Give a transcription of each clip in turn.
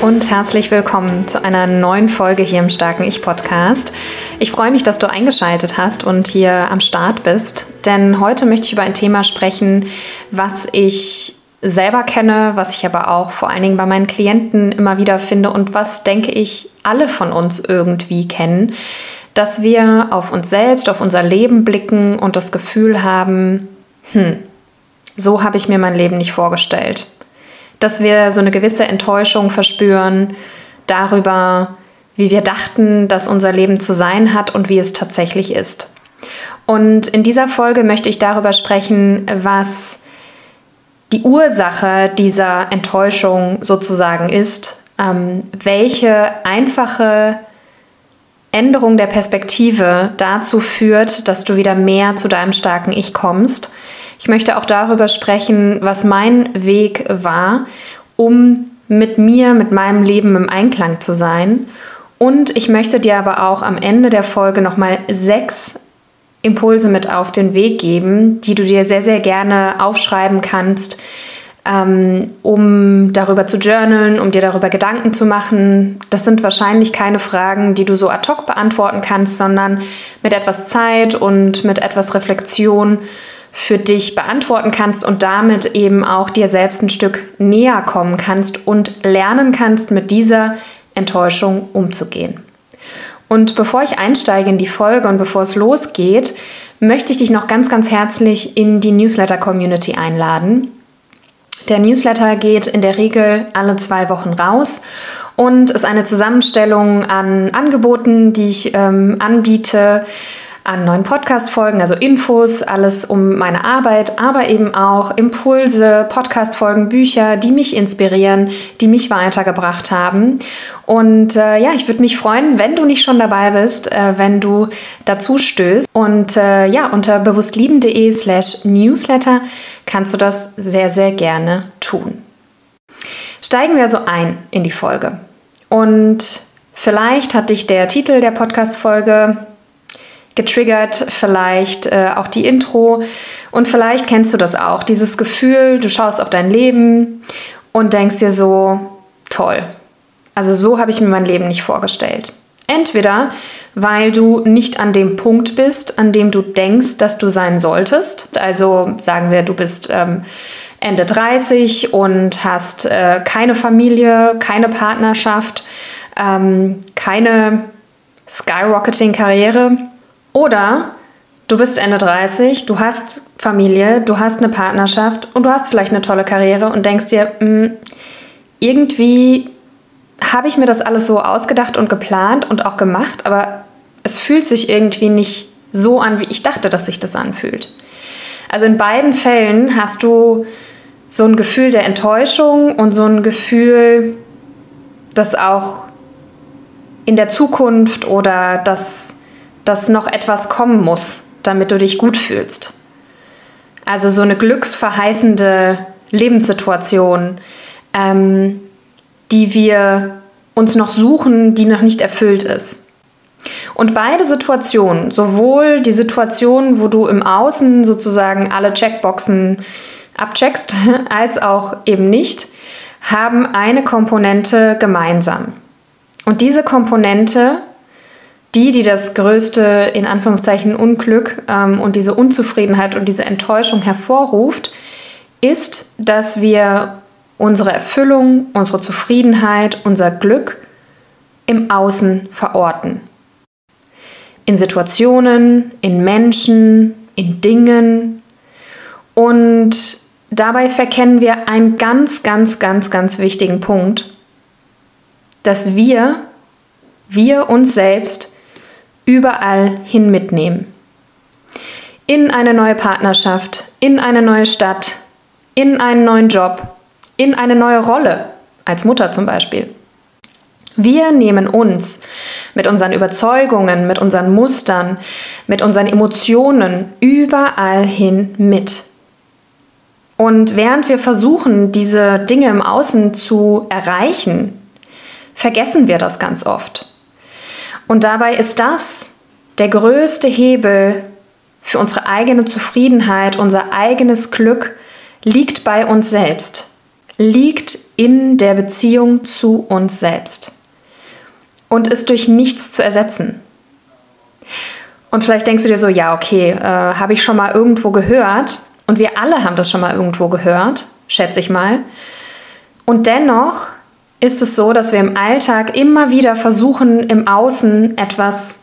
Und herzlich willkommen zu einer neuen Folge hier im Starken Ich Podcast. Ich freue mich, dass du eingeschaltet hast und hier am Start bist, denn heute möchte ich über ein Thema sprechen, was ich selber kenne, was ich aber auch vor allen Dingen bei meinen Klienten immer wieder finde und was, denke ich, alle von uns irgendwie kennen, dass wir auf uns selbst, auf unser Leben blicken und das Gefühl haben, hm, so habe ich mir mein Leben nicht vorgestellt dass wir so eine gewisse Enttäuschung verspüren darüber, wie wir dachten, dass unser Leben zu sein hat und wie es tatsächlich ist. Und in dieser Folge möchte ich darüber sprechen, was die Ursache dieser Enttäuschung sozusagen ist, ähm, welche einfache Änderung der Perspektive dazu führt, dass du wieder mehr zu deinem starken Ich kommst ich möchte auch darüber sprechen, was mein Weg war, um mit mir, mit meinem Leben im Einklang zu sein. Und ich möchte dir aber auch am Ende der Folge nochmal sechs Impulse mit auf den Weg geben, die du dir sehr, sehr gerne aufschreiben kannst, ähm, um darüber zu journalen, um dir darüber Gedanken zu machen. Das sind wahrscheinlich keine Fragen, die du so ad hoc beantworten kannst, sondern mit etwas Zeit und mit etwas Reflexion für dich beantworten kannst und damit eben auch dir selbst ein Stück näher kommen kannst und lernen kannst, mit dieser Enttäuschung umzugehen. Und bevor ich einsteige in die Folge und bevor es losgeht, möchte ich dich noch ganz, ganz herzlich in die Newsletter-Community einladen. Der Newsletter geht in der Regel alle zwei Wochen raus und ist eine Zusammenstellung an Angeboten, die ich ähm, anbiete an neuen Podcast-Folgen, also Infos, alles um meine Arbeit, aber eben auch Impulse, Podcast-Folgen, Bücher, die mich inspirieren, die mich weitergebracht haben. Und äh, ja, ich würde mich freuen, wenn du nicht schon dabei bist, äh, wenn du dazu stößt. Und äh, ja, unter bewusstlieben.de slash newsletter kannst du das sehr, sehr gerne tun. Steigen wir also ein in die Folge. Und vielleicht hat dich der Titel der Podcast-Folge getriggert, vielleicht äh, auch die Intro. Und vielleicht kennst du das auch, dieses Gefühl, du schaust auf dein Leben und denkst dir so, toll. Also so habe ich mir mein Leben nicht vorgestellt. Entweder weil du nicht an dem Punkt bist, an dem du denkst, dass du sein solltest. Also sagen wir, du bist ähm, Ende 30 und hast äh, keine Familie, keine Partnerschaft, ähm, keine Skyrocketing-Karriere oder du bist Ende 30, du hast Familie, du hast eine Partnerschaft und du hast vielleicht eine tolle Karriere und denkst dir, mh, hm, irgendwie habe ich mir das alles so ausgedacht und geplant und auch gemacht, aber es fühlt sich irgendwie nicht so an, wie ich dachte, dass sich das anfühlt. Also in beiden Fällen hast du so ein Gefühl der Enttäuschung und so ein Gefühl, dass auch in der Zukunft oder dass dass noch etwas kommen muss, damit du dich gut fühlst. Also so eine glücksverheißende Lebenssituation, ähm, die wir uns noch suchen, die noch nicht erfüllt ist. Und beide Situationen, sowohl die Situation, wo du im Außen sozusagen alle Checkboxen abcheckst, als auch eben nicht, haben eine Komponente gemeinsam. Und diese Komponente die, die das größte, in Anführungszeichen, Unglück ähm, und diese Unzufriedenheit und diese Enttäuschung hervorruft, ist, dass wir unsere Erfüllung, unsere Zufriedenheit, unser Glück im Außen verorten. In Situationen, in Menschen, in Dingen. Und dabei verkennen wir einen ganz, ganz, ganz, ganz wichtigen Punkt, dass wir, wir uns selbst überall hin mitnehmen. In eine neue Partnerschaft, in eine neue Stadt, in einen neuen Job, in eine neue Rolle, als Mutter zum Beispiel. Wir nehmen uns mit unseren Überzeugungen, mit unseren Mustern, mit unseren Emotionen überall hin mit. Und während wir versuchen, diese Dinge im Außen zu erreichen, vergessen wir das ganz oft. Und dabei ist das der größte Hebel für unsere eigene Zufriedenheit, unser eigenes Glück liegt bei uns selbst, liegt in der Beziehung zu uns selbst und ist durch nichts zu ersetzen. Und vielleicht denkst du dir so, ja, okay, äh, habe ich schon mal irgendwo gehört und wir alle haben das schon mal irgendwo gehört, schätze ich mal. Und dennoch ist es so, dass wir im Alltag immer wieder versuchen, im Außen etwas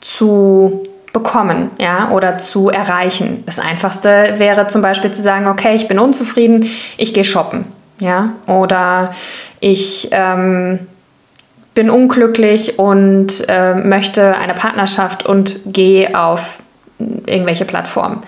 zu bekommen, ja, oder zu erreichen. Das einfachste wäre zum Beispiel zu sagen, okay, ich bin unzufrieden, ich gehe shoppen, ja, oder ich ähm, bin unglücklich und äh, möchte eine Partnerschaft und gehe auf irgendwelche Plattformen.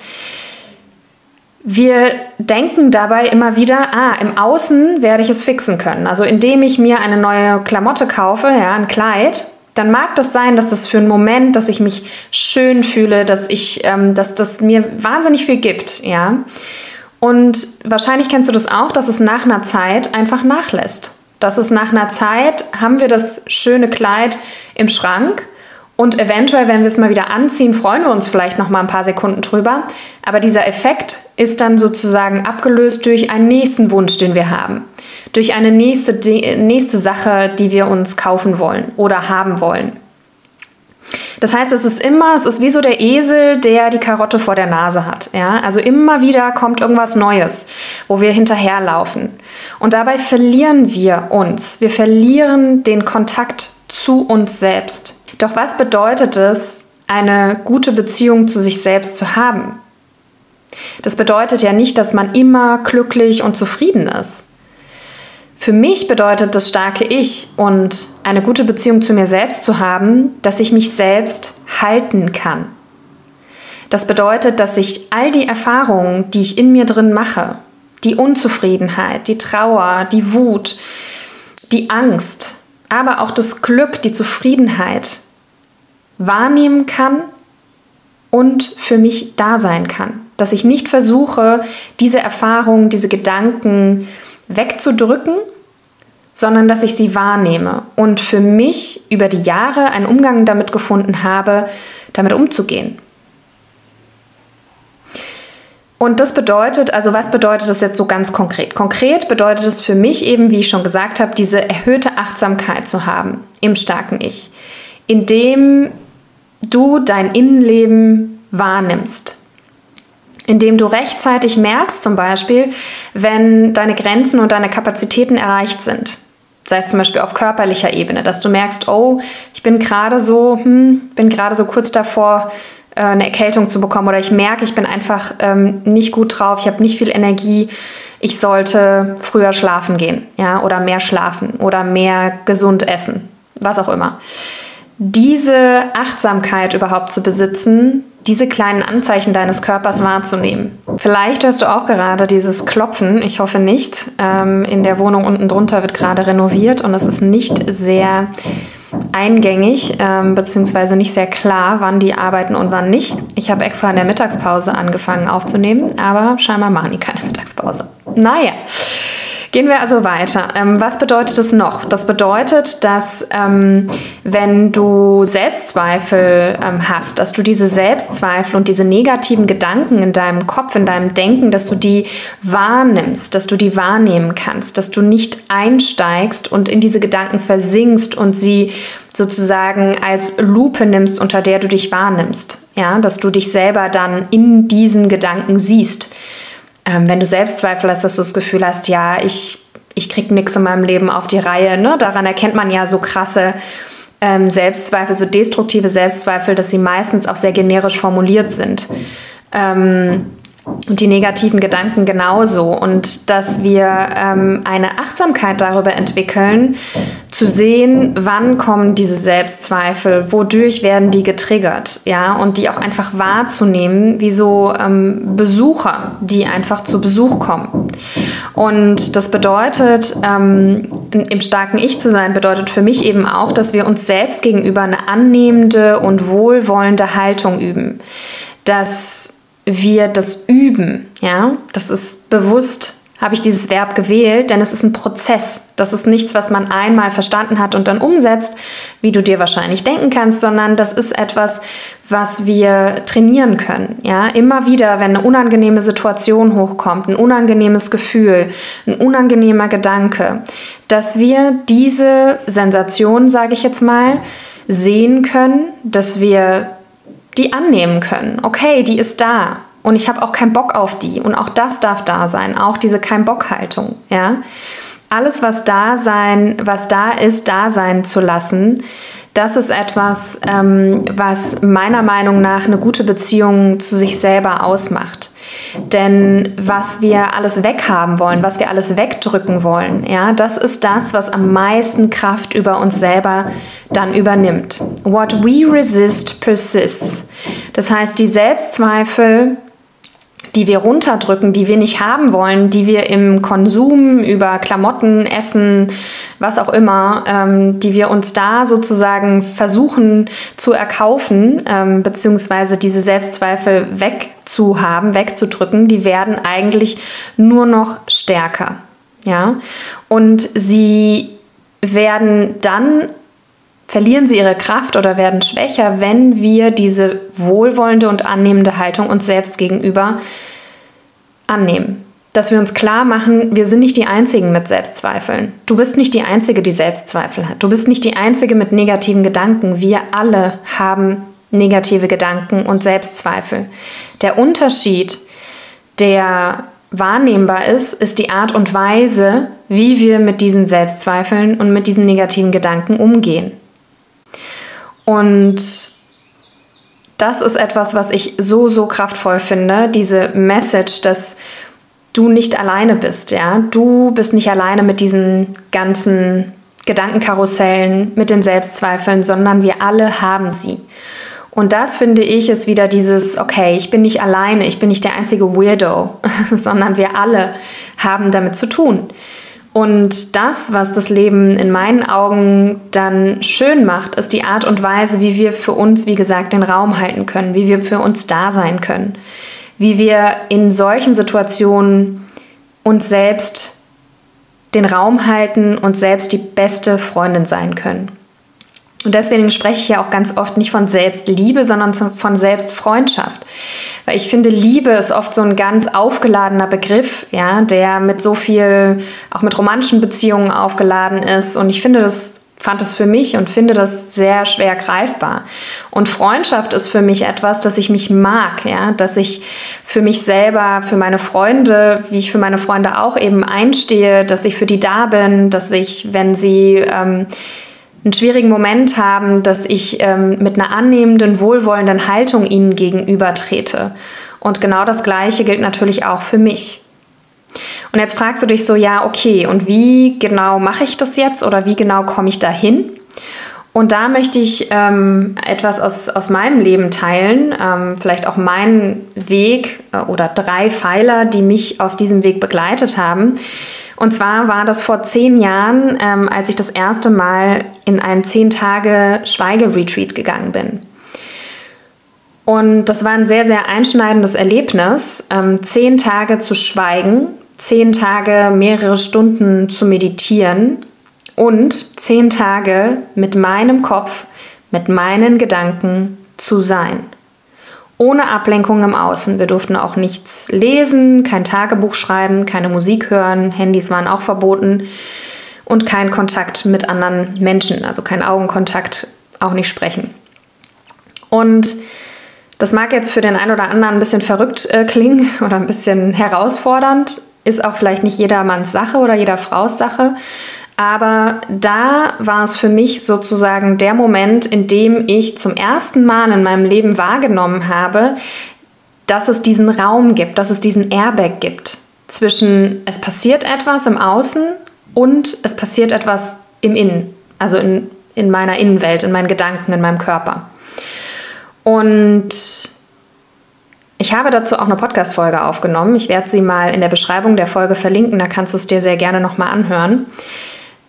Wir denken dabei immer wieder, ah, im Außen werde ich es fixen können. Also indem ich mir eine neue Klamotte kaufe, ja, ein Kleid, dann mag das sein, dass das für einen Moment, dass ich mich schön fühle, dass ich, ähm, dass das mir wahnsinnig viel gibt, ja. Und wahrscheinlich kennst du das auch, dass es nach einer Zeit einfach nachlässt. Dass es nach einer Zeit haben wir das schöne Kleid im Schrank und eventuell, wenn wir es mal wieder anziehen, freuen wir uns vielleicht noch mal ein paar Sekunden drüber. Aber dieser Effekt ist dann sozusagen abgelöst durch einen nächsten Wunsch, den wir haben durch eine nächste, nächste Sache, die wir uns kaufen wollen oder haben wollen. Das heißt, es ist immer, es ist wie so der Esel, der die Karotte vor der Nase hat. Ja? Also immer wieder kommt irgendwas Neues, wo wir hinterherlaufen. Und dabei verlieren wir uns. Wir verlieren den Kontakt zu uns selbst. Doch was bedeutet es, eine gute Beziehung zu sich selbst zu haben? Das bedeutet ja nicht, dass man immer glücklich und zufrieden ist. Für mich bedeutet das starke Ich und eine gute Beziehung zu mir selbst zu haben, dass ich mich selbst halten kann. Das bedeutet, dass ich all die Erfahrungen, die ich in mir drin mache, die Unzufriedenheit, die Trauer, die Wut, die Angst, aber auch das Glück, die Zufriedenheit wahrnehmen kann und für mich da sein kann. Dass ich nicht versuche, diese Erfahrungen, diese Gedanken, wegzudrücken, sondern dass ich sie wahrnehme und für mich über die Jahre einen Umgang damit gefunden habe, damit umzugehen. Und das bedeutet, also was bedeutet das jetzt so ganz konkret? Konkret bedeutet es für mich eben, wie ich schon gesagt habe, diese erhöhte Achtsamkeit zu haben im starken Ich, indem du dein Innenleben wahrnimmst indem du rechtzeitig merkst, zum Beispiel, wenn deine Grenzen und deine Kapazitäten erreicht sind. Sei es zum Beispiel auf körperlicher Ebene, dass du merkst, oh, ich bin gerade so, hm, bin gerade so kurz davor, äh, eine Erkältung zu bekommen oder ich merke, ich bin einfach ähm, nicht gut drauf, ich habe nicht viel Energie, ich sollte früher schlafen gehen, ja, oder mehr schlafen oder mehr gesund essen, was auch immer. Diese Achtsamkeit überhaupt zu besitzen, diese kleinen Anzeichen deines Körpers wahrzunehmen. Vielleicht hörst du auch gerade dieses Klopfen, ich hoffe nicht. Ähm, in der Wohnung unten drunter wird gerade renoviert und es ist nicht sehr eingängig, ähm, beziehungsweise nicht sehr klar, wann die arbeiten und wann nicht. Ich habe extra in der Mittagspause angefangen aufzunehmen, aber scheinbar machen die keine Mittagspause. Naja. Gehen wir also weiter. Ähm, was bedeutet es noch? Das bedeutet, dass ähm, wenn du Selbstzweifel ähm, hast, dass du diese Selbstzweifel und diese negativen Gedanken in deinem Kopf, in deinem Denken, dass du die wahrnimmst, dass du die wahrnehmen kannst, dass du nicht einsteigst und in diese Gedanken versinkst und sie sozusagen als Lupe nimmst, unter der du dich wahrnimmst. Ja, dass du dich selber dann in diesen Gedanken siehst ähm, wenn du Selbstzweifel hast, dass du das Gefühl hast, ja, ich, ich krieg nichts in meinem Leben auf die Reihe, ne? daran erkennt man ja so krasse ähm, Selbstzweifel, so destruktive Selbstzweifel, dass sie meistens auch sehr generisch formuliert sind. Ähm, und die negativen Gedanken genauso. Und dass wir ähm, eine Achtsamkeit darüber entwickeln, zu sehen, wann kommen diese Selbstzweifel, wodurch werden die getriggert, ja, und die auch einfach wahrzunehmen, wie so ähm, Besucher, die einfach zu Besuch kommen. Und das bedeutet, ähm, im starken Ich zu sein, bedeutet für mich eben auch, dass wir uns selbst gegenüber eine annehmende und wohlwollende Haltung üben. Dass wir das üben. Ja, das ist bewusst habe ich dieses Verb gewählt, denn es ist ein Prozess. Das ist nichts, was man einmal verstanden hat und dann umsetzt, wie du dir wahrscheinlich denken kannst, sondern das ist etwas, was wir trainieren können. Ja, immer wieder, wenn eine unangenehme Situation hochkommt, ein unangenehmes Gefühl, ein unangenehmer Gedanke, dass wir diese Sensation, sage ich jetzt mal, sehen können, dass wir die annehmen können. Okay, die ist da und ich habe auch keinen Bock auf die und auch das darf da sein, auch diese kein Bock Haltung, ja? Alles was da sein, was da ist, da sein zu lassen, das ist etwas, ähm, was meiner Meinung nach eine gute Beziehung zu sich selber ausmacht. Denn was wir alles weghaben wollen, was wir alles wegdrücken wollen, ja, das ist das, was am meisten Kraft über uns selber dann übernimmt. What we resist persists. Das heißt, die Selbstzweifel, die wir runterdrücken, die wir nicht haben wollen, die wir im Konsum über Klamotten, Essen, was auch immer, ähm, die wir uns da sozusagen versuchen zu erkaufen, ähm, beziehungsweise diese Selbstzweifel wegzuhaben, wegzudrücken, die werden eigentlich nur noch stärker. Ja? Und sie werden dann verlieren sie ihre Kraft oder werden schwächer, wenn wir diese wohlwollende und annehmende Haltung uns selbst gegenüber annehmen. Dass wir uns klar machen, wir sind nicht die Einzigen mit Selbstzweifeln. Du bist nicht die Einzige, die Selbstzweifel hat. Du bist nicht die Einzige mit negativen Gedanken. Wir alle haben negative Gedanken und Selbstzweifel. Der Unterschied, der wahrnehmbar ist, ist die Art und Weise, wie wir mit diesen Selbstzweifeln und mit diesen negativen Gedanken umgehen. Und das ist etwas, was ich so, so kraftvoll finde, diese Message, dass du nicht alleine bist, ja. Du bist nicht alleine mit diesen ganzen Gedankenkarussellen, mit den Selbstzweifeln, sondern wir alle haben sie. Und das finde ich ist wieder dieses, okay, ich bin nicht alleine, ich bin nicht der einzige Weirdo, sondern wir alle haben damit zu tun. Und das, was das Leben in meinen Augen dann schön macht, ist die Art und Weise, wie wir für uns, wie gesagt, den Raum halten können, wie wir für uns da sein können, wie wir in solchen Situationen uns selbst den Raum halten und selbst die beste Freundin sein können. Und deswegen spreche ich ja auch ganz oft nicht von Selbstliebe, sondern von Selbstfreundschaft. Weil ich finde, Liebe ist oft so ein ganz aufgeladener Begriff, ja, der mit so viel, auch mit romantischen Beziehungen aufgeladen ist. Und ich finde das fand es für mich und finde das sehr schwer greifbar. Und Freundschaft ist für mich etwas, dass ich mich mag, ja, dass ich für mich selber, für meine Freunde, wie ich für meine Freunde auch eben einstehe, dass ich für die da bin, dass ich, wenn sie ähm, einen schwierigen Moment haben, dass ich ähm, mit einer annehmenden, wohlwollenden Haltung ihnen gegenüber trete. Und genau das Gleiche gilt natürlich auch für mich. Und jetzt fragst du dich so, ja, okay, und wie genau mache ich das jetzt oder wie genau komme ich dahin? Und da möchte ich ähm, etwas aus, aus meinem Leben teilen, ähm, vielleicht auch meinen Weg äh, oder drei Pfeiler, die mich auf diesem Weg begleitet haben, und zwar war das vor zehn Jahren, ähm, als ich das erste Mal in einen zehn Tage Schweigeretreat gegangen bin. Und das war ein sehr, sehr einschneidendes Erlebnis, ähm, zehn Tage zu schweigen, zehn Tage mehrere Stunden zu meditieren und zehn Tage mit meinem Kopf, mit meinen Gedanken zu sein ohne Ablenkung im Außen. Wir durften auch nichts lesen, kein Tagebuch schreiben, keine Musik hören, Handys waren auch verboten und kein Kontakt mit anderen Menschen, also kein Augenkontakt, auch nicht sprechen. Und das mag jetzt für den einen oder anderen ein bisschen verrückt äh, klingen oder ein bisschen herausfordernd, ist auch vielleicht nicht jedermanns Sache oder jeder Frau's Sache. Aber da war es für mich sozusagen der Moment, in dem ich zum ersten Mal in meinem Leben wahrgenommen habe, dass es diesen Raum gibt, dass es diesen Airbag gibt zwischen es passiert etwas im Außen und es passiert etwas im Innen, also in, in meiner Innenwelt, in meinen Gedanken, in meinem Körper. Und ich habe dazu auch eine Podcast-Folge aufgenommen. Ich werde sie mal in der Beschreibung der Folge verlinken, da kannst du es dir sehr gerne nochmal anhören.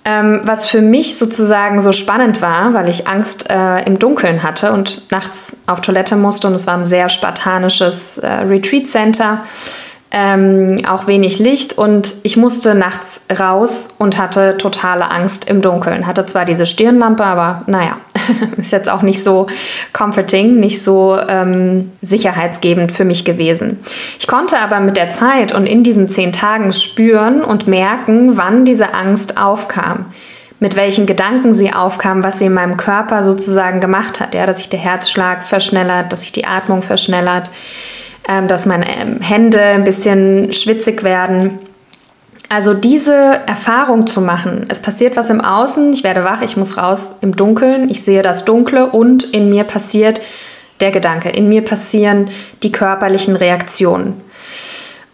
Ähm, was für mich sozusagen so spannend war, weil ich Angst äh, im Dunkeln hatte und nachts auf Toilette musste und es war ein sehr spartanisches äh, Retreat-Center ähm, auch wenig Licht und ich musste nachts raus und hatte totale Angst im Dunkeln. Hatte zwar diese Stirnlampe, aber naja, ist jetzt auch nicht so comforting, nicht so ähm, sicherheitsgebend für mich gewesen. Ich konnte aber mit der Zeit und in diesen zehn Tagen spüren und merken, wann diese Angst aufkam mit welchen Gedanken sie aufkam, was sie in meinem Körper sozusagen gemacht hat, ja, dass sich der Herzschlag verschnellert, dass sich die Atmung verschnellert, ähm, dass meine ähm, Hände ein bisschen schwitzig werden. Also diese Erfahrung zu machen, es passiert was im Außen, ich werde wach, ich muss raus im Dunkeln, ich sehe das Dunkle und in mir passiert der Gedanke, in mir passieren die körperlichen Reaktionen.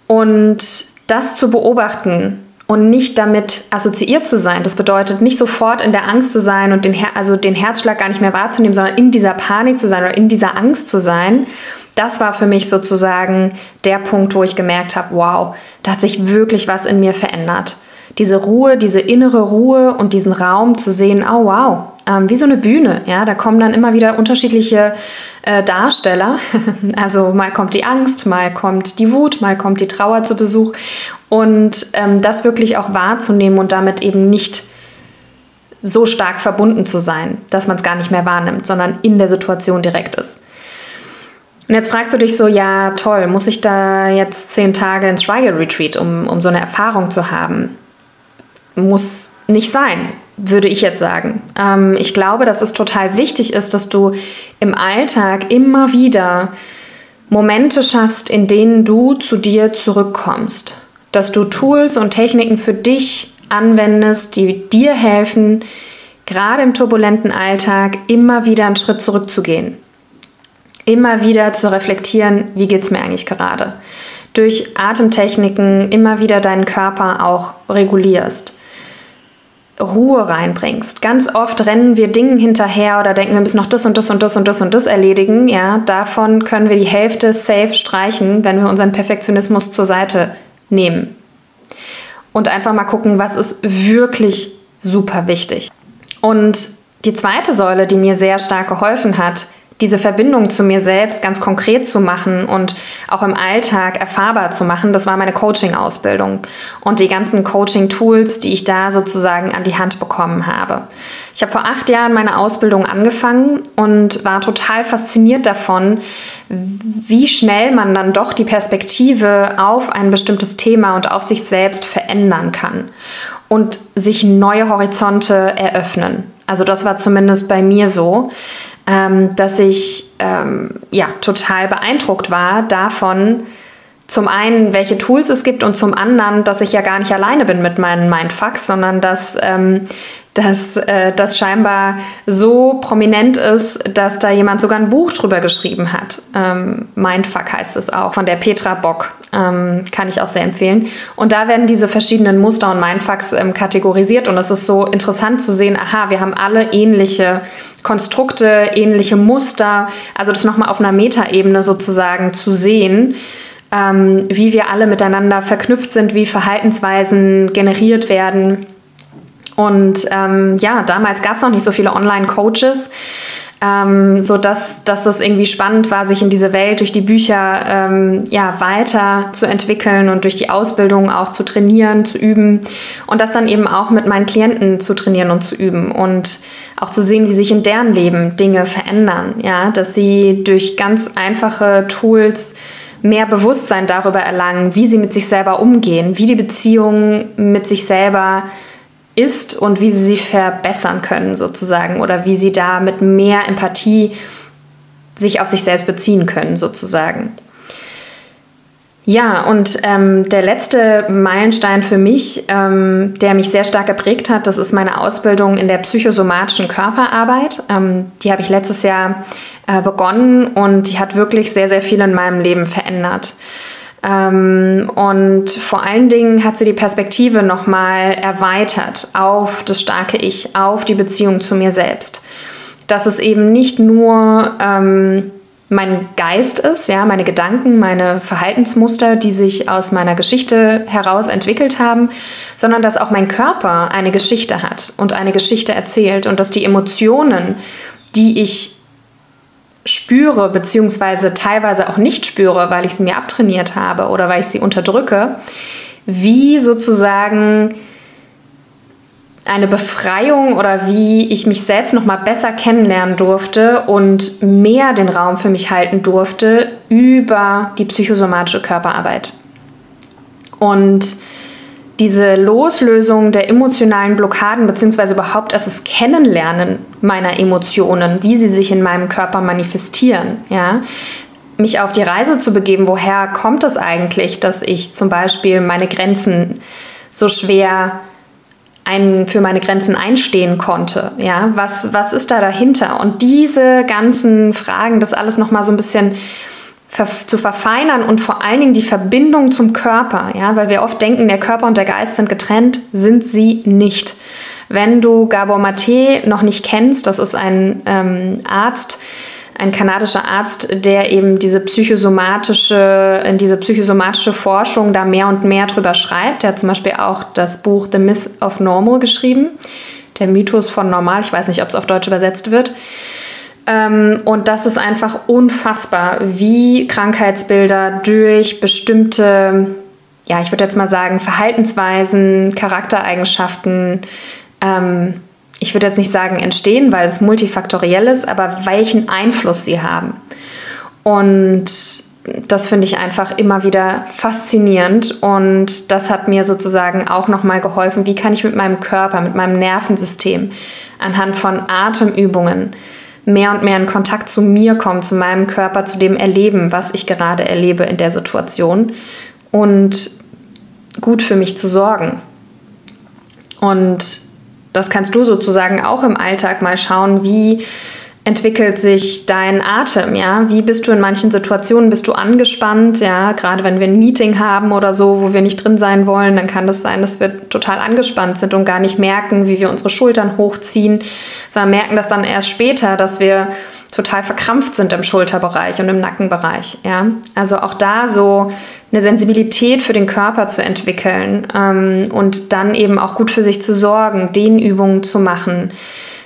Und das zu beobachten und nicht damit assoziiert zu sein, das bedeutet nicht sofort in der Angst zu sein und den, Her also den Herzschlag gar nicht mehr wahrzunehmen, sondern in dieser Panik zu sein oder in dieser Angst zu sein das war für mich sozusagen der Punkt, wo ich gemerkt habe, wow, da hat sich wirklich was in mir verändert. Diese Ruhe, diese innere Ruhe und diesen Raum zu sehen, oh wow, ähm, wie so eine Bühne. Ja, da kommen dann immer wieder unterschiedliche äh, Darsteller. also mal kommt die Angst, mal kommt die Wut, mal kommt die Trauer zu Besuch. Und ähm, das wirklich auch wahrzunehmen und damit eben nicht so stark verbunden zu sein, dass man es gar nicht mehr wahrnimmt, sondern in der Situation direkt ist. Und jetzt fragst du dich so, ja toll, muss ich da jetzt zehn Tage ins Schweigeretreat, um, um so eine Erfahrung zu haben? Muss nicht sein, würde ich jetzt sagen. Ähm, ich glaube, dass es total wichtig ist, dass du im Alltag immer wieder Momente schaffst, in denen du zu dir zurückkommst. Dass du Tools und Techniken für dich anwendest, die dir helfen, gerade im turbulenten Alltag immer wieder einen Schritt zurückzugehen immer wieder zu reflektieren, wie geht es mir eigentlich gerade. Durch Atemtechniken immer wieder deinen Körper auch regulierst. Ruhe reinbringst. Ganz oft rennen wir Dingen hinterher oder denken, wir müssen noch das und das und das und das und das erledigen. Ja, davon können wir die Hälfte safe streichen, wenn wir unseren Perfektionismus zur Seite nehmen. Und einfach mal gucken, was ist wirklich super wichtig. Und die zweite Säule, die mir sehr stark geholfen hat, diese Verbindung zu mir selbst ganz konkret zu machen und auch im Alltag erfahrbar zu machen, das war meine Coaching-Ausbildung und die ganzen Coaching-Tools, die ich da sozusagen an die Hand bekommen habe. Ich habe vor acht Jahren meine Ausbildung angefangen und war total fasziniert davon, wie schnell man dann doch die Perspektive auf ein bestimmtes Thema und auf sich selbst verändern kann und sich neue Horizonte eröffnen. Also das war zumindest bei mir so ähm, dass ich ähm, ja, total beeindruckt war davon, zum einen, welche Tools es gibt und zum anderen, dass ich ja gar nicht alleine bin mit meinen Mindfucks, sondern dass ähm, dass äh, das scheinbar so prominent ist, dass da jemand sogar ein Buch drüber geschrieben hat. Ähm, Mindfuck heißt es auch, von der Petra Bock. Ähm, kann ich auch sehr empfehlen. Und da werden diese verschiedenen Muster und Mindfucks ähm, kategorisiert und es ist so interessant zu sehen, aha, wir haben alle ähnliche Konstrukte, ähnliche Muster. Also das nochmal auf einer Metaebene sozusagen zu sehen. Ähm, wie wir alle miteinander verknüpft sind, wie Verhaltensweisen generiert werden und ähm, ja, damals gab es noch nicht so viele Online-Coaches, ähm, sodass dass es irgendwie spannend war, sich in diese Welt durch die Bücher ähm, ja, weiter und durch die Ausbildung auch zu trainieren, zu üben und das dann eben auch mit meinen Klienten zu trainieren und zu üben und auch zu sehen, wie sich in deren Leben Dinge verändern, ja, dass sie durch ganz einfache Tools mehr Bewusstsein darüber erlangen, wie sie mit sich selber umgehen, wie die Beziehung mit sich selber ist und wie sie sie verbessern können sozusagen oder wie sie da mit mehr Empathie sich auf sich selbst beziehen können sozusagen. Ja, und ähm, der letzte Meilenstein für mich, ähm, der mich sehr stark geprägt hat, das ist meine Ausbildung in der psychosomatischen Körperarbeit. Ähm, die habe ich letztes Jahr äh, begonnen und die hat wirklich sehr, sehr viel in meinem Leben verändert. Ähm, und vor allen Dingen hat sie die Perspektive nochmal erweitert auf das starke Ich, auf die Beziehung zu mir selbst. Dass es eben nicht nur ähm, mein Geist ist, ja, meine Gedanken, meine Verhaltensmuster, die sich aus meiner Geschichte heraus entwickelt haben, sondern dass auch mein Körper eine Geschichte hat und eine Geschichte erzählt und dass die Emotionen, die ich spüre, beziehungsweise teilweise auch nicht spüre, weil ich sie mir abtrainiert habe oder weil ich sie unterdrücke, wie sozusagen eine Befreiung oder wie ich mich selbst noch mal besser kennenlernen durfte und mehr den Raum für mich halten durfte über die psychosomatische Körperarbeit. Und diese Loslösung der emotionalen Blockaden beziehungsweise überhaupt erst das Kennenlernen meiner Emotionen, wie sie sich in meinem Körper manifestieren, ja, mich auf die Reise zu begeben, woher kommt es eigentlich, dass ich zum Beispiel meine Grenzen so schwer ein, für meine Grenzen einstehen konnte. Ja, was, was ist da dahinter? Und diese ganzen Fragen, das alles nochmal so ein bisschen zu verfeinern und vor allen Dingen die Verbindung zum Körper, ja, weil wir oft denken, der Körper und der Geist sind getrennt, sind sie nicht. Wenn du Gabor Mate noch nicht kennst, das ist ein ähm, Arzt, ein kanadischer Arzt, der eben diese psychosomatische, diese psychosomatische Forschung da mehr und mehr drüber schreibt. Der hat zum Beispiel auch das Buch The Myth of Normal geschrieben, der Mythos von Normal. Ich weiß nicht, ob es auf Deutsch übersetzt wird. Ähm, und das ist einfach unfassbar, wie Krankheitsbilder durch bestimmte, ja, ich würde jetzt mal sagen, Verhaltensweisen, Charaktereigenschaften, ähm, ich würde jetzt nicht sagen entstehen, weil es multifaktoriell ist, aber welchen Einfluss sie haben. Und das finde ich einfach immer wieder faszinierend und das hat mir sozusagen auch nochmal geholfen, wie kann ich mit meinem Körper, mit meinem Nervensystem anhand von Atemübungen mehr und mehr in Kontakt zu mir kommen, zu meinem Körper, zu dem Erleben, was ich gerade erlebe in der Situation und gut für mich zu sorgen. Und das kannst du sozusagen auch im Alltag mal schauen, wie entwickelt sich dein Atem, ja? Wie bist du in manchen Situationen, bist du angespannt, ja? Gerade wenn wir ein Meeting haben oder so, wo wir nicht drin sein wollen, dann kann das sein, dass wir total angespannt sind und gar nicht merken, wie wir unsere Schultern hochziehen, sondern merken das dann erst später, dass wir total verkrampft sind im Schulterbereich und im Nackenbereich, ja? Also auch da so eine Sensibilität für den Körper zu entwickeln ähm, und dann eben auch gut für sich zu sorgen, Dehnübungen zu machen,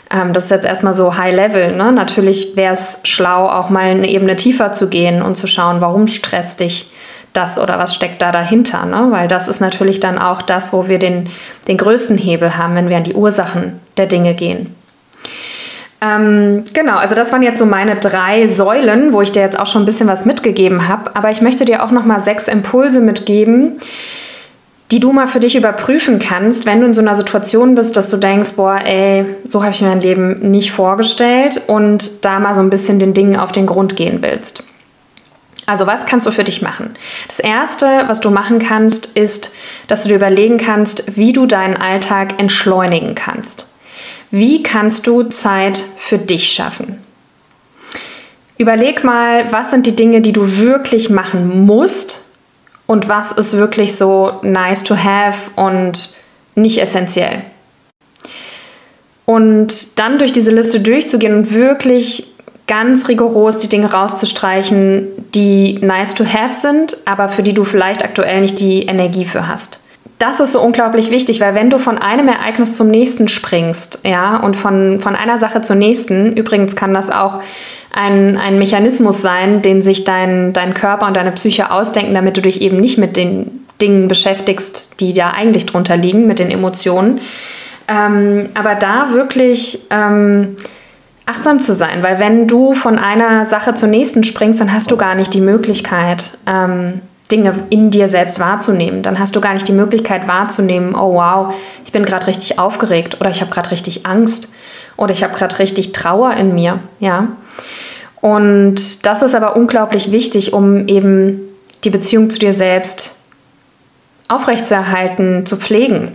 ähm, das ist jetzt erstmal so High Level. Ne? Natürlich wäre es schlau, auch mal eine Ebene tiefer zu gehen und zu schauen, warum stresst dich das oder was steckt da dahinter. Ne? Weil das ist natürlich dann auch das, wo wir den, den größten Hebel haben, wenn wir an die Ursachen der Dinge gehen. Ähm, genau, also das waren jetzt so meine drei Säulen, wo ich dir jetzt auch schon ein bisschen was mitgegeben habe. Aber ich möchte dir auch noch mal sechs Impulse mitgeben, die du mal für dich überprüfen kannst, wenn du in so einer Situation bist, dass du denkst, boah, ey, so habe ich mir mein Leben nicht vorgestellt und da mal so ein bisschen den Dingen auf den Grund gehen willst. Also was kannst du für dich machen? Das Erste, was du machen kannst, ist, dass du dir überlegen kannst, wie du deinen Alltag entschleunigen kannst. Wie kannst du Zeit für dich schaffen? Überleg mal, was sind die Dinge, die du wirklich machen musst, und was ist wirklich so nice to have und nicht essentiell. Und dann durch diese Liste durchzugehen und wirklich ganz rigoros die Dinge rauszustreichen, die nice to have sind, aber für die du vielleicht aktuell nicht die Energie für hast. Das ist so unglaublich wichtig, weil wenn du von einem Ereignis zum nächsten springst, ja, und von, von einer Sache zur nächsten, übrigens kann das auch ein, ein Mechanismus sein, den sich dein, dein Körper und deine Psyche ausdenken, damit du dich eben nicht mit den Dingen beschäftigst, die da eigentlich drunter liegen, mit den Emotionen. Ähm, aber da wirklich ähm, achtsam zu sein, weil wenn du von einer Sache zur nächsten springst, dann hast du gar nicht die Möglichkeit, ähm, Dinge in dir selbst wahrzunehmen. Dann hast du gar nicht die Möglichkeit wahrzunehmen, oh wow, ich bin gerade richtig aufgeregt oder ich habe gerade richtig Angst oder ich habe gerade richtig Trauer in mir, ja. Und das ist aber unglaublich wichtig, um eben die Beziehung zu dir selbst aufrechtzuerhalten, zu pflegen.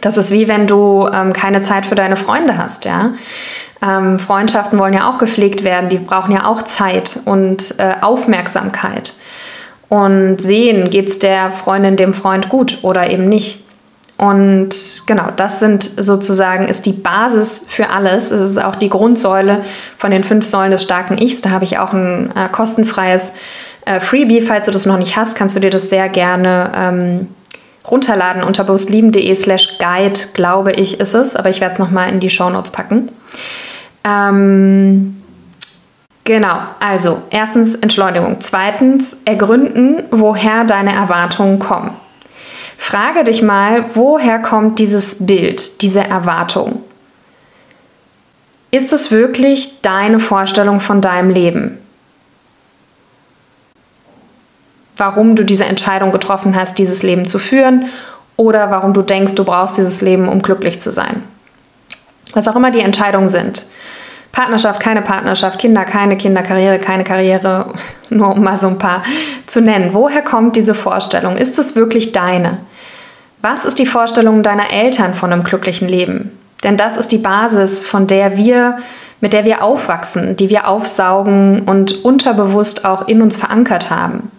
Das ist wie wenn du ähm, keine Zeit für deine Freunde hast, ja. Ähm, Freundschaften wollen ja auch gepflegt werden, die brauchen ja auch Zeit und äh, Aufmerksamkeit. Und sehen, geht es der Freundin, dem Freund gut oder eben nicht. Und genau, das sind sozusagen, ist die Basis für alles. Es ist auch die Grundsäule von den fünf Säulen des starken Ichs. Da habe ich auch ein äh, kostenfreies äh, Freebie. Falls du das noch nicht hast, kannst du dir das sehr gerne ähm, runterladen unter bewusstlieben.de slash guide, glaube ich, ist es. Aber ich werde es nochmal in die Show Notes packen. Ähm, genau, also erstens Entschleunigung. Zweitens ergründen, woher deine Erwartungen kommen. Frage dich mal, woher kommt dieses Bild, diese Erwartung? Ist es wirklich deine Vorstellung von deinem Leben? Warum du diese Entscheidung getroffen hast, dieses Leben zu führen oder warum du denkst, du brauchst dieses Leben, um glücklich zu sein. Was auch immer die Entscheidungen sind. Partnerschaft, keine Partnerschaft, Kinder, keine Kinder, Karriere, keine Karriere, nur um mal so ein paar zu nennen. Woher kommt diese Vorstellung? Ist es wirklich deine? Was ist die Vorstellung deiner Eltern von einem glücklichen Leben? Denn das ist die Basis, von der wir, mit der wir aufwachsen, die wir aufsaugen und unterbewusst auch in uns verankert haben.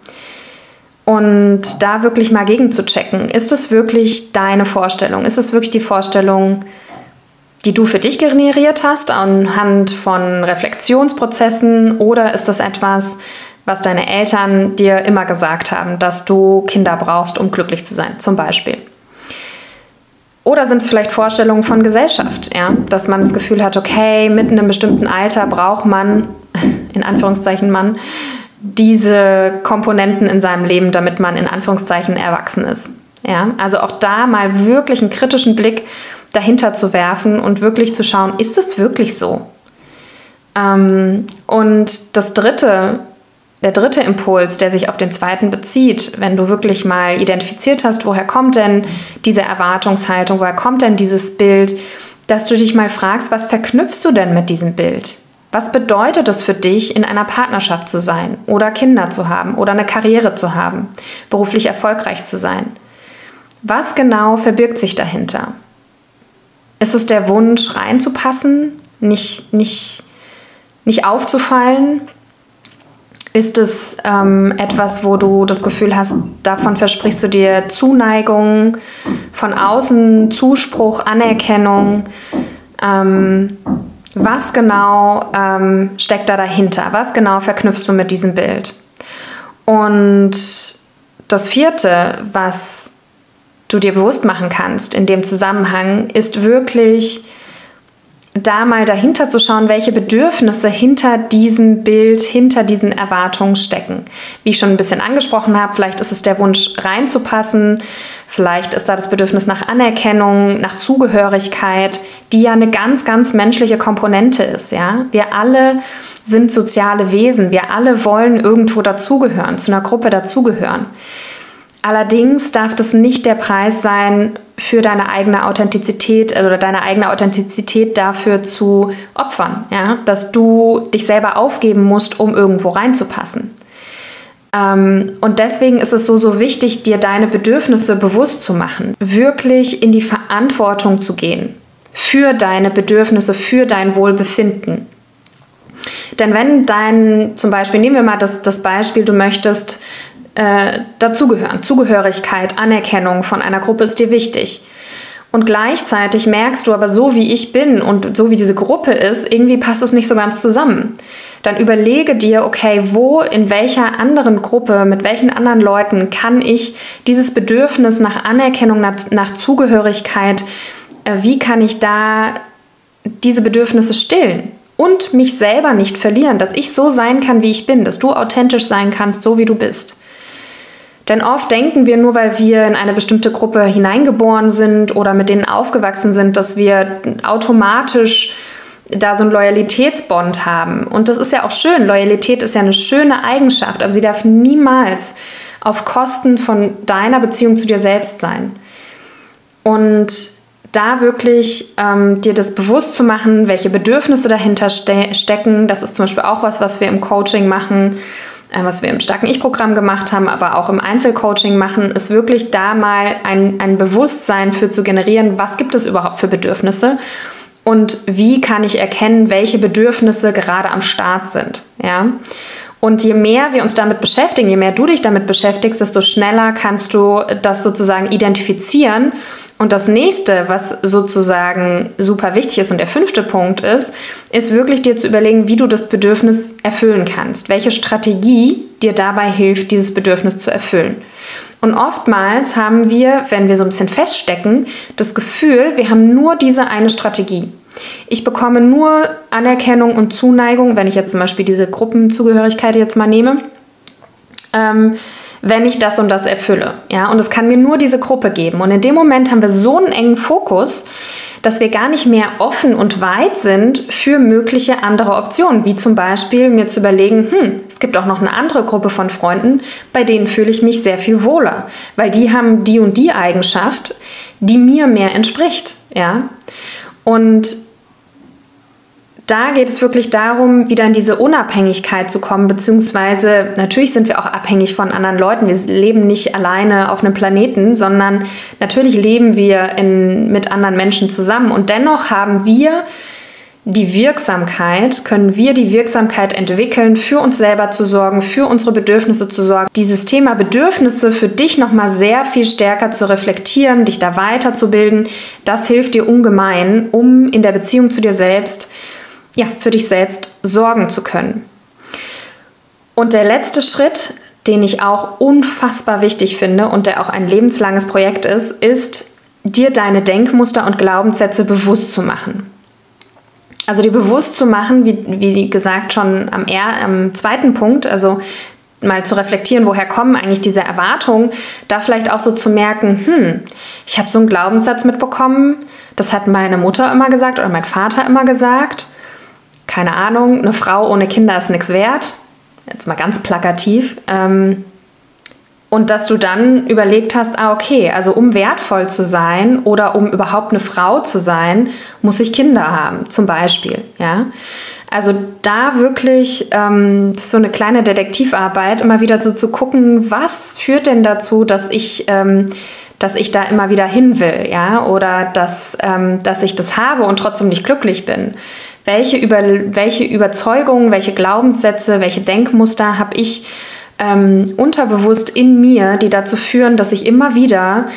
Und da wirklich mal gegen zu checken, ist es wirklich deine Vorstellung? Ist es wirklich die Vorstellung, die du für dich generiert hast anhand von Reflexionsprozessen oder ist das etwas, was deine Eltern dir immer gesagt haben, dass du Kinder brauchst, um glücklich zu sein, zum Beispiel? Oder sind es vielleicht Vorstellungen von Gesellschaft, ja? dass man das Gefühl hat, okay, mitten in einem bestimmten Alter braucht man, in Anführungszeichen Mann, diese Komponenten in seinem Leben, damit man in Anführungszeichen erwachsen ist. Ja? Also auch da mal wirklich einen kritischen Blick dahinter zu werfen und wirklich zu schauen, ist es wirklich so? Ähm, und das dritte, der dritte Impuls, der sich auf den zweiten bezieht, wenn du wirklich mal identifiziert hast, woher kommt denn diese Erwartungshaltung, woher kommt denn dieses Bild, dass du dich mal fragst, was verknüpfst du denn mit diesem Bild? Was bedeutet es für dich, in einer Partnerschaft zu sein oder Kinder zu haben oder eine Karriere zu haben, beruflich erfolgreich zu sein? Was genau verbirgt sich dahinter? Ist es der Wunsch, reinzupassen, nicht, nicht, nicht aufzufallen? Ist es ähm, etwas, wo du das Gefühl hast, davon versprichst du dir Zuneigung, von außen Zuspruch, Anerkennung? Ähm, was genau ähm, steckt da dahinter? Was genau verknüpfst du mit diesem Bild? Und das vierte, was du dir bewusst machen kannst in dem Zusammenhang, ist wirklich da mal dahinter zu schauen, welche Bedürfnisse hinter diesem Bild, hinter diesen Erwartungen stecken. Wie ich schon ein bisschen angesprochen habe, vielleicht ist es der Wunsch reinzupassen, vielleicht ist da das Bedürfnis nach Anerkennung, nach Zugehörigkeit, die ja eine ganz, ganz menschliche Komponente ist. Ja? Wir alle sind soziale Wesen, wir alle wollen irgendwo dazugehören, zu einer Gruppe dazugehören. Allerdings darf das nicht der Preis sein, für deine eigene Authentizität oder deine eigene Authentizität dafür zu opfern, ja? dass du dich selber aufgeben musst, um irgendwo reinzupassen. Ähm, und deswegen ist es so, so wichtig, dir deine Bedürfnisse bewusst zu machen, wirklich in die Verantwortung zu gehen für deine Bedürfnisse, für dein Wohlbefinden. Denn wenn dein, zum Beispiel, nehmen wir mal das, das Beispiel, du möchtest äh, dazugehören. Zugehörigkeit, Anerkennung von einer Gruppe ist dir wichtig. Und gleichzeitig merkst du aber, so wie ich bin und so wie diese Gruppe ist, irgendwie passt es nicht so ganz zusammen. Dann überlege dir, okay, wo, in welcher anderen Gruppe, mit welchen anderen Leuten kann ich dieses Bedürfnis nach Anerkennung, nach, nach Zugehörigkeit, äh, wie kann ich da diese Bedürfnisse stillen? Und mich selber nicht verlieren, dass ich so sein kann, wie ich bin, dass du authentisch sein kannst, so wie du bist. Denn oft denken wir nur, weil wir in eine bestimmte Gruppe hineingeboren sind oder mit denen aufgewachsen sind, dass wir automatisch da so einen Loyalitätsbond haben. Und das ist ja auch schön. Loyalität ist ja eine schöne Eigenschaft, aber sie darf niemals auf Kosten von deiner Beziehung zu dir selbst sein. Und da wirklich ähm, dir das bewusst zu machen, welche Bedürfnisse dahinter ste stecken, das ist zum Beispiel auch was, was wir im Coaching machen was wir im starken Ich-Programm gemacht haben, aber auch im Einzelcoaching machen, ist wirklich da mal ein, ein Bewusstsein für zu generieren, was gibt es überhaupt für Bedürfnisse und wie kann ich erkennen, welche Bedürfnisse gerade am Start sind. Ja? Und je mehr wir uns damit beschäftigen, je mehr du dich damit beschäftigst, desto schneller kannst du das sozusagen identifizieren. Und das nächste, was sozusagen super wichtig ist und der fünfte Punkt ist, ist wirklich dir zu überlegen, wie du das Bedürfnis erfüllen kannst. Welche Strategie dir dabei hilft, dieses Bedürfnis zu erfüllen. Und oftmals haben wir, wenn wir so ein bisschen feststecken, das Gefühl, wir haben nur diese eine Strategie. Ich bekomme nur Anerkennung und Zuneigung, wenn ich jetzt zum Beispiel diese Gruppenzugehörigkeit jetzt mal nehme, ähm, wenn ich das und das erfülle. Ja? Und es kann mir nur diese Gruppe geben. Und in dem Moment haben wir so einen engen Fokus, dass wir gar nicht mehr offen und weit sind für mögliche andere Optionen, wie zum Beispiel mir zu überlegen, hm, es gibt auch noch eine andere Gruppe von Freunden, bei denen fühle ich mich sehr viel wohler, weil die haben die und die Eigenschaft, die mir mehr entspricht, ja. Und da geht es wirklich darum, wieder in diese Unabhängigkeit zu kommen, beziehungsweise natürlich sind wir auch abhängig von anderen Leuten. Wir leben nicht alleine auf einem Planeten, sondern natürlich leben wir in, mit anderen Menschen zusammen und dennoch haben wir die Wirksamkeit, können wir die Wirksamkeit entwickeln, für uns selber zu sorgen, für unsere Bedürfnisse zu sorgen. Dieses Thema Bedürfnisse für dich nochmal sehr viel stärker zu reflektieren, dich da weiterzubilden, das hilft dir ungemein, um in der Beziehung zu dir selbst, ja, für dich selbst sorgen zu können. Und der letzte Schritt, den ich auch unfassbar wichtig finde und der auch ein lebenslanges Projekt ist, ist, dir deine Denkmuster und Glaubenssätze bewusst zu machen. Also dir bewusst zu machen, wie, wie gesagt schon am, am zweiten Punkt, also mal zu reflektieren, woher kommen eigentlich diese Erwartungen, da vielleicht auch so zu merken, hm, ich habe so einen Glaubenssatz mitbekommen, das hat meine Mutter immer gesagt oder mein Vater immer gesagt. Keine Ahnung, eine Frau ohne Kinder ist nichts wert. Jetzt mal ganz plakativ. Ähm, und dass du dann überlegt hast, ah, okay, also um wertvoll zu sein oder um überhaupt eine Frau zu sein, muss ich Kinder haben, zum Beispiel. Ja? Also da wirklich ähm, so eine kleine Detektivarbeit, immer wieder so zu gucken, was führt denn dazu, dass ich, ähm, dass ich da immer wieder hin will, ja, oder dass, ähm, dass ich das habe und trotzdem nicht glücklich bin. Welche, über, welche Überzeugungen, welche Glaubenssätze, welche Denkmuster habe ich ähm, unterbewusst in mir, die dazu führen, dass ich immer wieder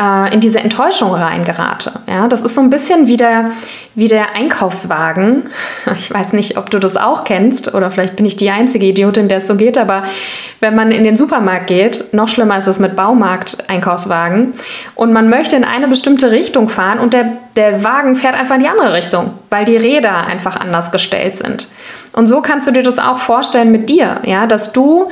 äh, in diese Enttäuschung reingerate. Ja, das ist so ein bisschen wie der, wie der Einkaufswagen. Ich weiß nicht, ob du das auch kennst oder vielleicht bin ich die einzige Idiotin, der es so geht, aber wenn man in den Supermarkt geht, noch schlimmer ist es mit Baumarkt-Einkaufswagen und man möchte in eine bestimmte Richtung fahren und der, der Wagen fährt einfach in die andere Richtung, weil die Räder einfach anders gestellt sind. Und so kannst du dir das auch vorstellen mit dir, ja, dass du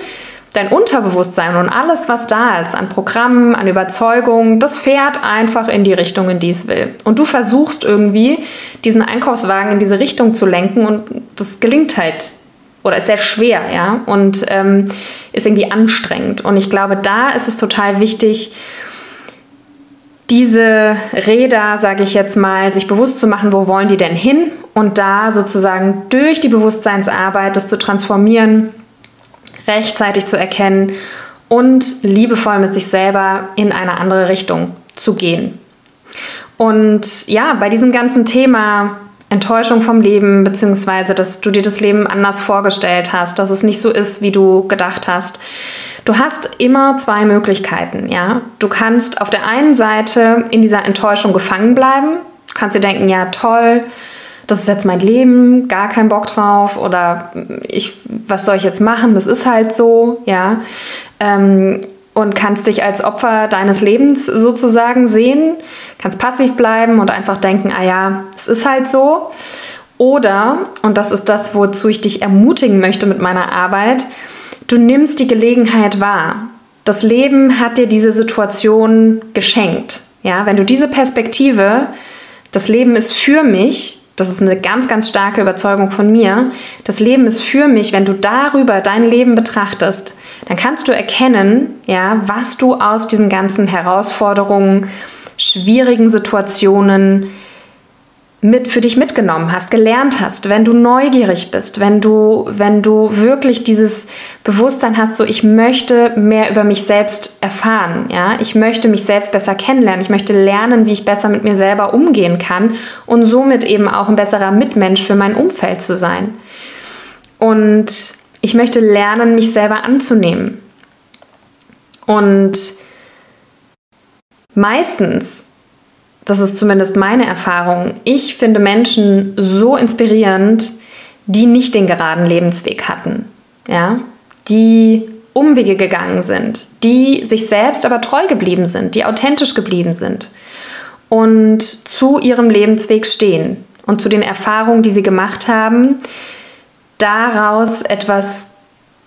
dein Unterbewusstsein und alles, was da ist, an Programmen, an Überzeugungen, das fährt einfach in die Richtung, in die es will. Und du versuchst irgendwie, diesen Einkaufswagen in diese Richtung zu lenken und das gelingt halt oder ist sehr schwer, ja, und ähm, ist irgendwie anstrengend. Und ich glaube, da ist es total wichtig, diese Räder, sage ich jetzt mal, sich bewusst zu machen, wo wollen die denn hin und da sozusagen durch die Bewusstseinsarbeit das zu transformieren rechtzeitig zu erkennen und liebevoll mit sich selber in eine andere Richtung zu gehen. Und ja, bei diesem ganzen Thema Enttäuschung vom Leben, beziehungsweise dass du dir das Leben anders vorgestellt hast, dass es nicht so ist, wie du gedacht hast. Du hast immer zwei Möglichkeiten, ja. Du kannst auf der einen Seite in dieser Enttäuschung gefangen bleiben, kannst dir denken, ja toll, das ist jetzt mein Leben, gar keinen Bock drauf oder ich, was soll ich jetzt machen? Das ist halt so, ja. Ähm, und kannst dich als Opfer deines Lebens sozusagen sehen, kannst passiv bleiben und einfach denken, ah ja, es ist halt so. Oder, und das ist das, wozu ich dich ermutigen möchte mit meiner Arbeit, du nimmst die Gelegenheit wahr. Das Leben hat dir diese Situation geschenkt. Ja, wenn du diese Perspektive, das Leben ist für mich, das ist eine ganz, ganz starke Überzeugung von mir. Das Leben ist für mich, wenn du darüber dein Leben betrachtest, dann kannst du erkennen, ja, was du aus diesen ganzen Herausforderungen, schwierigen Situationen mit für dich mitgenommen hast, gelernt hast, wenn du neugierig bist, wenn du, wenn du wirklich dieses Bewusstsein hast, so ich möchte mehr über mich selbst erfahren, ja, ich möchte mich selbst besser kennenlernen, ich möchte lernen, wie ich besser mit mir selber umgehen kann und somit eben auch ein besserer Mitmensch für mein Umfeld zu sein. Und ich möchte lernen, mich selber anzunehmen. Und meistens das ist zumindest meine Erfahrung, ich finde Menschen so inspirierend, die nicht den geraden Lebensweg hatten, ja, die Umwege gegangen sind, die sich selbst aber treu geblieben sind, die authentisch geblieben sind und zu ihrem Lebensweg stehen und zu den Erfahrungen, die sie gemacht haben, daraus etwas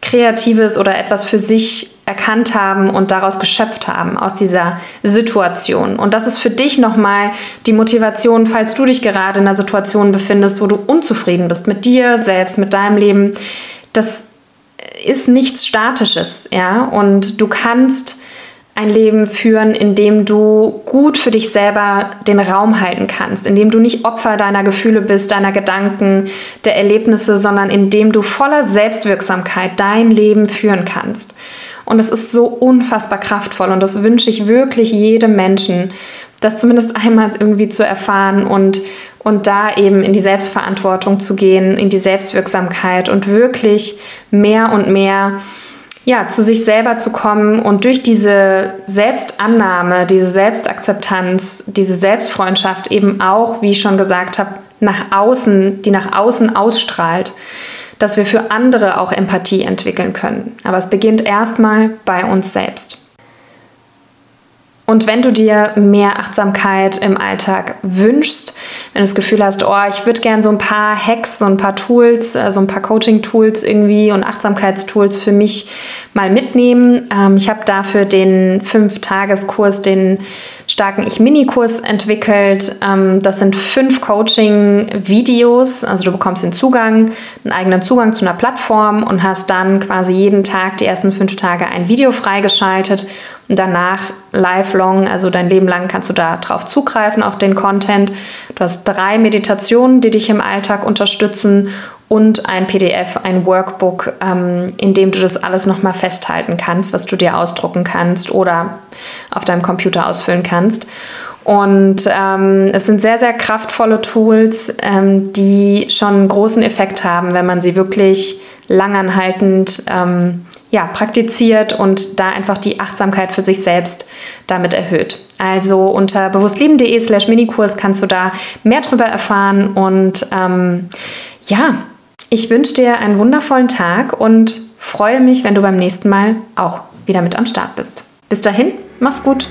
Kreatives oder etwas für sich erkannt haben und daraus geschöpft haben aus dieser Situation. Und das ist für dich nochmal die Motivation, falls du dich gerade in einer Situation befindest, wo du unzufrieden bist mit dir selbst, mit deinem Leben. Das ist nichts Statisches, ja. Und du kannst ein Leben führen, in dem du gut für dich selber den Raum halten kannst, in dem du nicht Opfer deiner Gefühle bist, deiner Gedanken, der Erlebnisse, sondern in dem du voller Selbstwirksamkeit dein Leben führen kannst. Und es ist so unfassbar kraftvoll und das wünsche ich wirklich jedem Menschen, das zumindest einmal irgendwie zu erfahren und, und da eben in die Selbstverantwortung zu gehen, in die Selbstwirksamkeit und wirklich mehr und mehr ja, zu sich selber zu kommen und durch diese Selbstannahme, diese Selbstakzeptanz, diese Selbstfreundschaft eben auch, wie ich schon gesagt habe, nach außen, die nach außen ausstrahlt, dass wir für andere auch Empathie entwickeln können. Aber es beginnt erstmal bei uns selbst. Und wenn du dir mehr Achtsamkeit im Alltag wünschst, wenn du das Gefühl hast, oh, ich würde gerne so ein paar Hacks, so ein paar Tools, äh, so ein paar Coaching-Tools irgendwie und Achtsamkeitstools für mich mal mitnehmen. Ähm, ich habe dafür den Fünf-Tageskurs, den starken Ich-Mini-Kurs entwickelt. Ähm, das sind fünf Coaching-Videos. Also du bekommst den Zugang, einen eigenen Zugang zu einer Plattform und hast dann quasi jeden Tag die ersten fünf Tage ein Video freigeschaltet und danach lifelong, also dein Leben lang kannst du da drauf zugreifen auf den Content. Du hast drei Meditationen, die dich im Alltag unterstützen und ein PDF, ein Workbook, ähm, in dem du das alles nochmal festhalten kannst, was du dir ausdrucken kannst oder auf deinem Computer ausfüllen kannst. Und ähm, es sind sehr, sehr kraftvolle Tools, ähm, die schon einen großen Effekt haben, wenn man sie wirklich langanhaltend ähm, ja, praktiziert und da einfach die Achtsamkeit für sich selbst damit erhöht. Also unter bewusstleben.de slash Minikurs kannst du da mehr drüber erfahren und ähm, ja, ich wünsche dir einen wundervollen Tag und freue mich, wenn du beim nächsten Mal auch wieder mit am Start bist. Bis dahin, mach's gut.